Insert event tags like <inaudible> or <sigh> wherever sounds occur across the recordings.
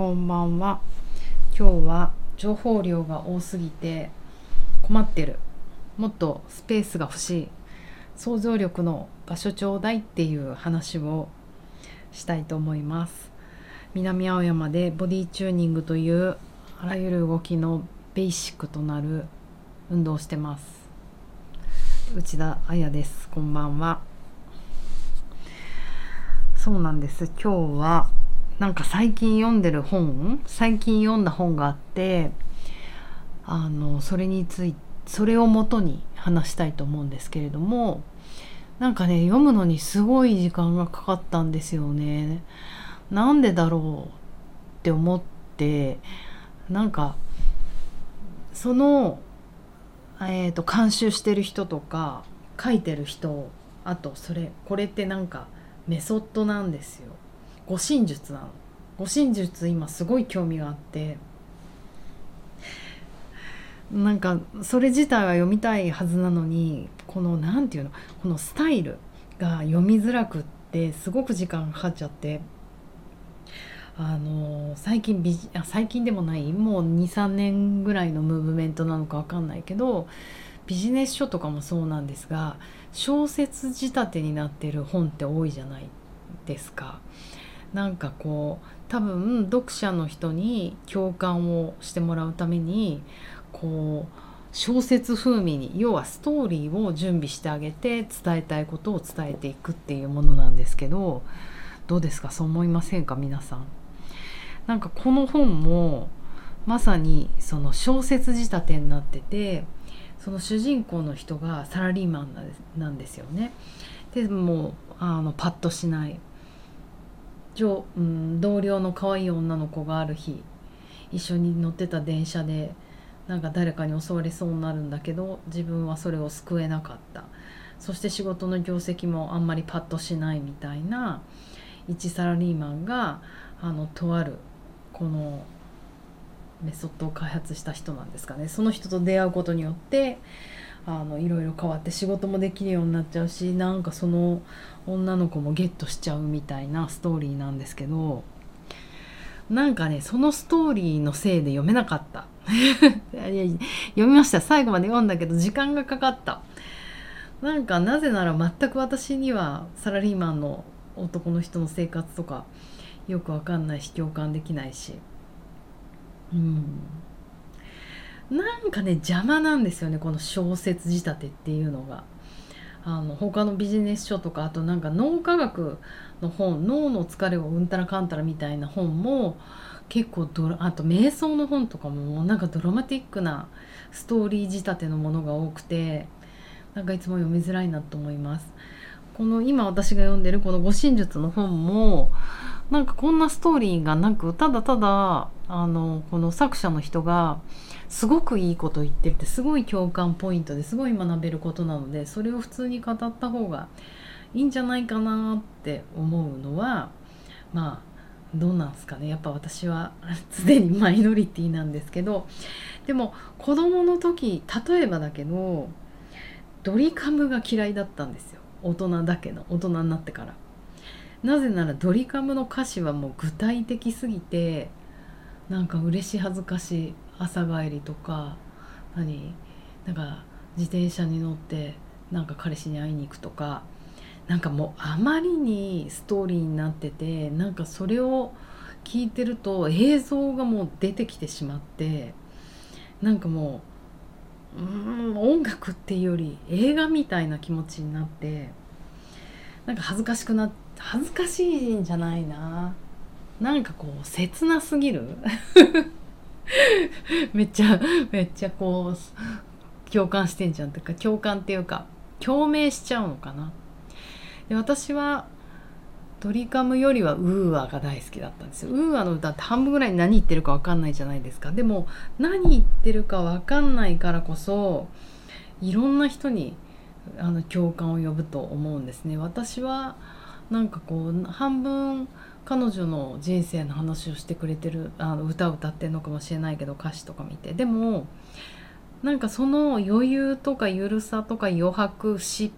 こんばんは。今日は情報量が多すぎて困ってる。もっとスペースが欲しい。想像力の場所ちょうだいっていう話をしたいと思います。南青山でボディチューニングというあらゆる動きのベーシックとなる運動をしてます。内田彩です。こんばんは。そうなんです。今日はなんか最近読んでる本最近読んだ本があってあのそれについてそれをもとに話したいと思うんですけれどもなんかね読むのにすごい時間がかかったんですよね。なんでだろうって思ってなんかその、えーと、監修してる人とか書いてる人あとそれこれってなんかメソッドなんですよ。護身術なの。護身術今すごい興味があってなんかそれ自体は読みたいはずなのにこの何て言うのこのスタイルが読みづらくってすごく時間かかっちゃってあの最近ビあ最近でもないもう23年ぐらいのムーブメントなのか分かんないけどビジネス書とかもそうなんですが小説仕立てになってる本って多いじゃないですか。なんかこう多分読者の人に共感をしてもらうためにこう小説風味に要はストーリーを準備してあげて伝えたいことを伝えていくっていうものなんですけどどうですか？そう思いませんか？皆さん。なんかこの本もまさにその小説仕立てになっててその主人公の人がサラリーマンなんですよね。でもあのパッとしないうん、同僚の可愛い女の子がある日一緒に乗ってた電車でなんか誰かに襲われそうになるんだけど自分はそれを救えなかった。そして仕事の業績もあんまりパッとしないみたいな一サラリーマンがあのとあるこのメソッドを開発した人なんですかね。その人と出会うことによってあのいろいろ変わって仕事もできるようになっちゃうしなんかその女の子もゲットしちゃうみたいなストーリーなんですけどなんかねそのストーリーのせいで読めなかった。<laughs> 読みました。最後まで読んだけど時間がかかった。なんかなぜなら全く私にはサラリーマンの男の人の生活とかよくわかんないし共感できないし。うん。なんかね邪魔なんですよねこの小説仕立てっていうのが。あの他のビジネス書とかあとなんか脳科学の本脳の疲れをうんたらかんたらみたいな本も結構ドラあと瞑想の本とかもなんかドラマティックなストーリー仕立てのものが多くてなんかいつも読みづらいなと思います。この今私が読んでるこの「護身術」の本もなんかこんなストーリーがなくただただあのこの作者の人がすごくいいこと言ってるってすごい共感ポイントですごい学べることなのでそれを普通に語った方がいいんじゃないかなって思うのはまあどうなんすかね。やっぱ私は <laughs> 常にマイノリティなんですけどでも子供の時例えばだけどドリカムが嫌いだったんですよ。大人だけの大人になってから。なぜならドリカムの歌詞はもう具体的すぎてなんか嬉し恥ずかしい朝帰りとか何？なんか自転車に乗ってなんか彼氏に会いに行くとかなんかもうあまりにストーリーになっててなんかそれを聞いてると映像がもう出てきてしまってなんかもううん音楽っていうより映画みたいな気持ちになってなんか恥ずかしくなって恥ずかしいんじゃないな。なんかこう切なすぎる。<laughs> めっちゃめっちゃこう共感してんじゃんっていうか共感っていうか共鳴しちゃうのかな。で私はドリカムよりは UA が大好きだったんですよ。 UA の歌って半分ぐらい何言ってるか分かんないじゃないですか。でも何言ってるか分かんないからこそいろんな人にあの共感を呼ぶと思うんですね。私はなんかこう半分彼女の人生の話をしてくれてるあの歌を歌ってるのかもしれないけど歌詞とか見て。でもなんかその余裕とかゆるさとか余白詩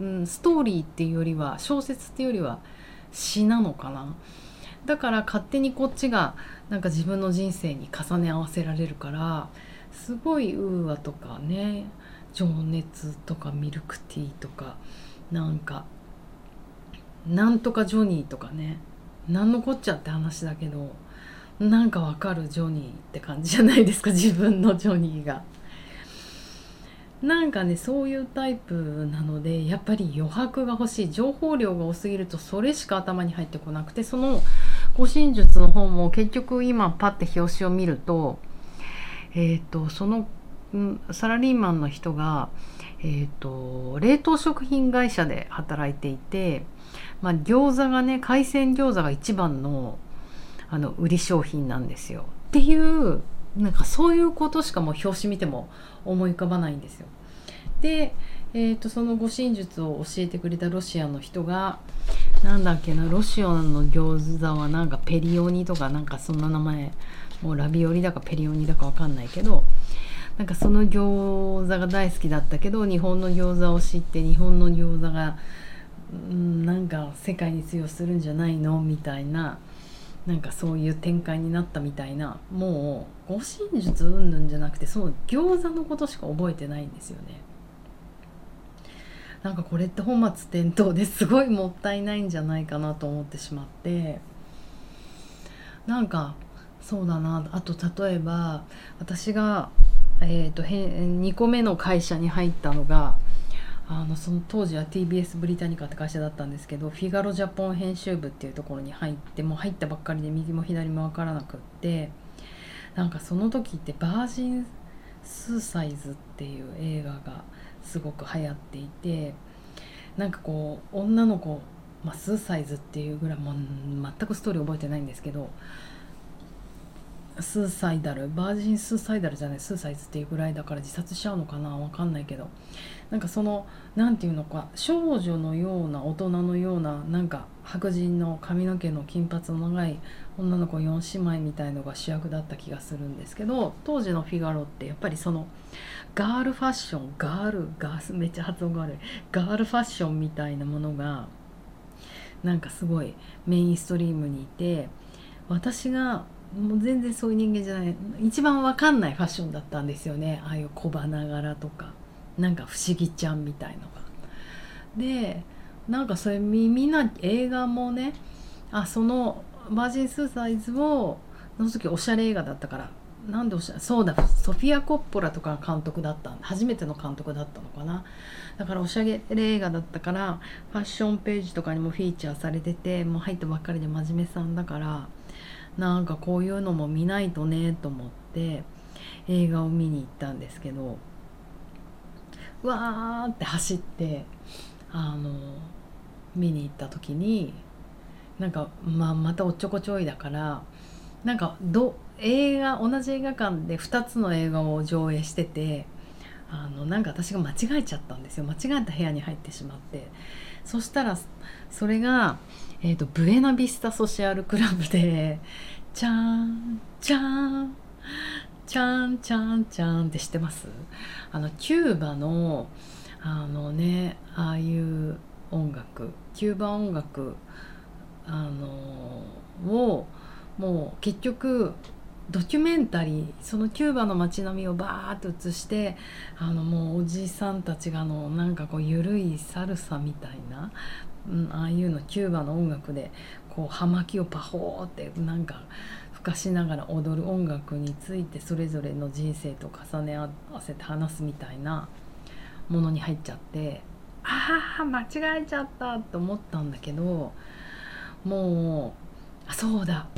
うん、ストーリーっていうよりは小説っていうよりは詩なのかな。だから勝手にこっちがなんか自分の人生に重ね合わせられるからすごいウーアとかね情熱とかミルクティーとかなんかなんとかジョニーとかね何のこっちゃって話だけどなんかわかるジョニーって感じじゃないですか自分のジョニーが。なんかねそういうタイプなのでやっぱり余白が欲しい情報量が多すぎるとそれしか頭に入ってこなくてその護身術の本も結局今パッて表紙を見るとえっ、ー、とそのサラリーマンの人が、えーと、冷凍食品会社で働いていて、まあ、餃子がね海鮮餃子が一番のあの売り商品なんですよっていうなんかそういうことしかもう表紙見ても思い浮かばないんですよ。で、えーと、その護身術を教えてくれたロシアの人がなんだっけなロシアの餃子はなんかペリオニとかなんかそんな名前もうラビオリだかペリオニだかわかんないけどなんかその餃子が大好きだったけど日本の餃子を知って日本の餃子が、うん、なんか世界に通用するんじゃないの？みたいななんかそういう展開になったみたいなもう護身術うんぬんじゃなくてその餃子のことしか覚えてないんですよね。なんかこれって本末転倒ですごいもったいないんじゃないかなと思ってしまって。なんかそうだな。あと例えば私がえーと、2個目の会社に入ったのがあのその当時は TBS ブリタニカって会社だったんですけどフィガロジャポン編集部っていうところに入ってもう入ったばっかりで右も左も分からなくってなんかその時って「バージン・スーサイズ」っていう映画がすごく流行っていてなんかこう女の子、まあ、スーサイズっていうぐらいもう全くストーリー覚えてないんですけどスーサイダルバージンスーサイダルじゃないスーサイズっていうぐらいだから自殺しちゃうのかなわかんないけど。なんかその何て言うのか少女のような大人のようななんか白人の髪の毛の金髪の長い女の子4姉妹みたいのが主役だった気がするんですけど当時のフィガロってやっぱりそのガールファッションガールガースめっちゃ発音が悪いガールファッションみたいなものがなんかすごいメインストリームにいて私がもう全然そういう人間じゃない。一番わかんないファッションだったんですよね。ああいう小花柄とか。なんか不思議ちゃんみたいのが。でなんかそれみんな映画もねあそのバージン・スーサイズをの時おしゃれ映画だったから。なんでおしゃれそうだソフィア・コッポラとか監督だった初めての監督だったのかな。だからおしゃれ映画だったからファッションページとかにもフィーチャーされててもう入ったばっかりで真面目さんだからなんかこういうのも見ないとねと思って映画を見に行ったんですけどわーって走ってあの見に行った時になんか、まあ、またおっちょこちょいだからなんかど映画同じ映画館で2つの映画を上映しててあのなんか私が間違えちゃったんですよ。間違えた部屋に入ってしまって。そしたらそれがえーと、ブエナビスタソシアルクラブで「チャンチャンチャンチャンチャン」って知ってます。あのキューバのあのねああいう音楽キューバ音楽あのをもう結局ドキュメンタリーそのキューバの街並みをバーッと映してあのもうおじさんたちがのなんかこう緩いサルサみたいなうん、ああいうのキューバの音楽でこう葉巻をパホーってなんかふかしながら踊る音楽についてそれぞれの人生と重ね合わせて話すみたいなものに入っちゃってああ間違えちゃったと思ったんだけどもうあそうだ。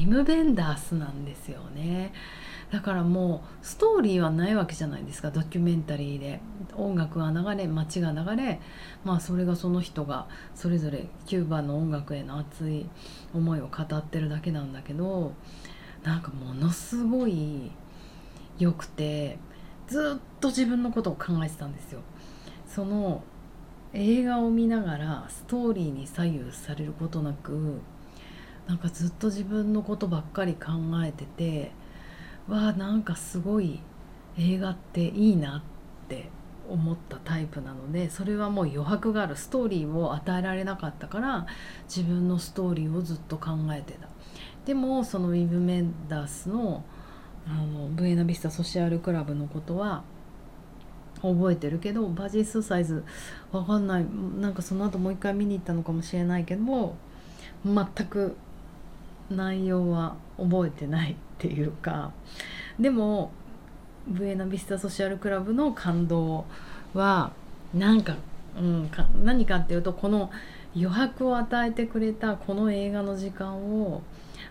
ィム・ベンダースなんですよね。だからもうストーリーはないわけじゃないですかドキュメンタリーで音楽が流れ街が流れまあそれがその人がそれぞれキューバの音楽への熱い思いを語ってるだけなんだけどなんかものすごい良くてずっと自分のことを考えてたんですよ。その映画を見ながらストーリーに左右されることなくなんかずっと自分のことばっかり考えててわあなんかすごい映画っていいなって思ったタイプなのでそれはもう余白がある。ストーリーを与えられなかったから自分のストーリーをずっと考えてた。でもそのウィブ・メンダースのあのブエナビスタソシアルクラブのことは覚えてるけどバージースーサイズわかんない。なんかその後もう一回見に行ったのかもしれないけども全く内容は覚えてないっていうかでもブエナビスタソシャルクラブの感動はなんか,、うん、か何かっていうとこの余白を与えてくれたこの映画の時間を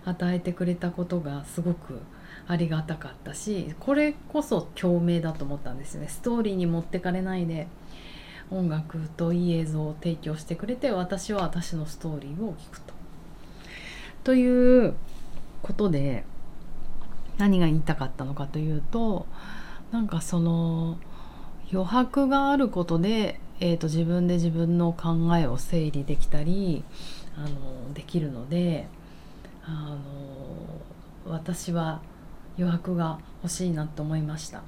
与えてくれたことがすごくありがたかったしこれこそ共鳴だと思ったんですよねストーリーに持ってかれないで音楽といい映像を提供してくれて私は私のストーリーを聞くと。ということで何が言いたかったのかというとなんかその余白があることで、えーと、自分で自分の考えを整理できたりあのできるのであの私は余白が欲しいなと思いました。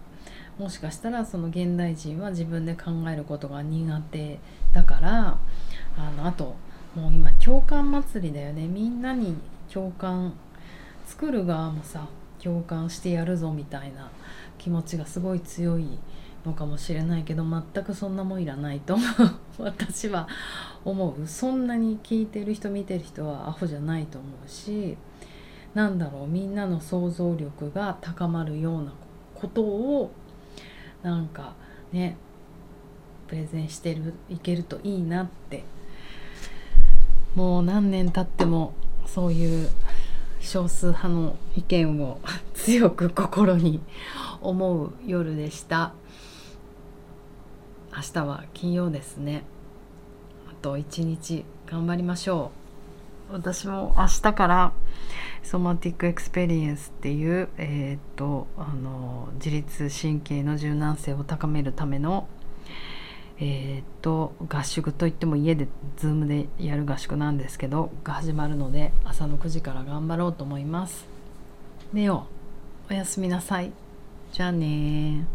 もしかしたらその現代人は自分で考えることが苦手だからあのあともう今共感祭りだよね。みんなに共感作る側もさ共感してやるぞみたいな気持ちがすごい強いのかもしれないけど全くそんなもんいらないと私は思う。そんなに聞いてる人見てる人はアホじゃないと思うしなんだろう。みんなの想像力が高まるようなことをなんかねプレゼンしてるいけるといいなってもう何年経ってもそういう少数派の意見を <laughs> 強く心に思う夜でした。明日は金曜ですね。あと一日頑張りましょう。私も明日からソマティックエクスペリエンスっていう、えーと、あの自律神経の柔軟性を高めるためのえーと、合宿といっても家で Zoom でやる合宿なんですけどが始まるので朝の9時から頑張ろうと思います。寝よおやすみなさい。じゃあね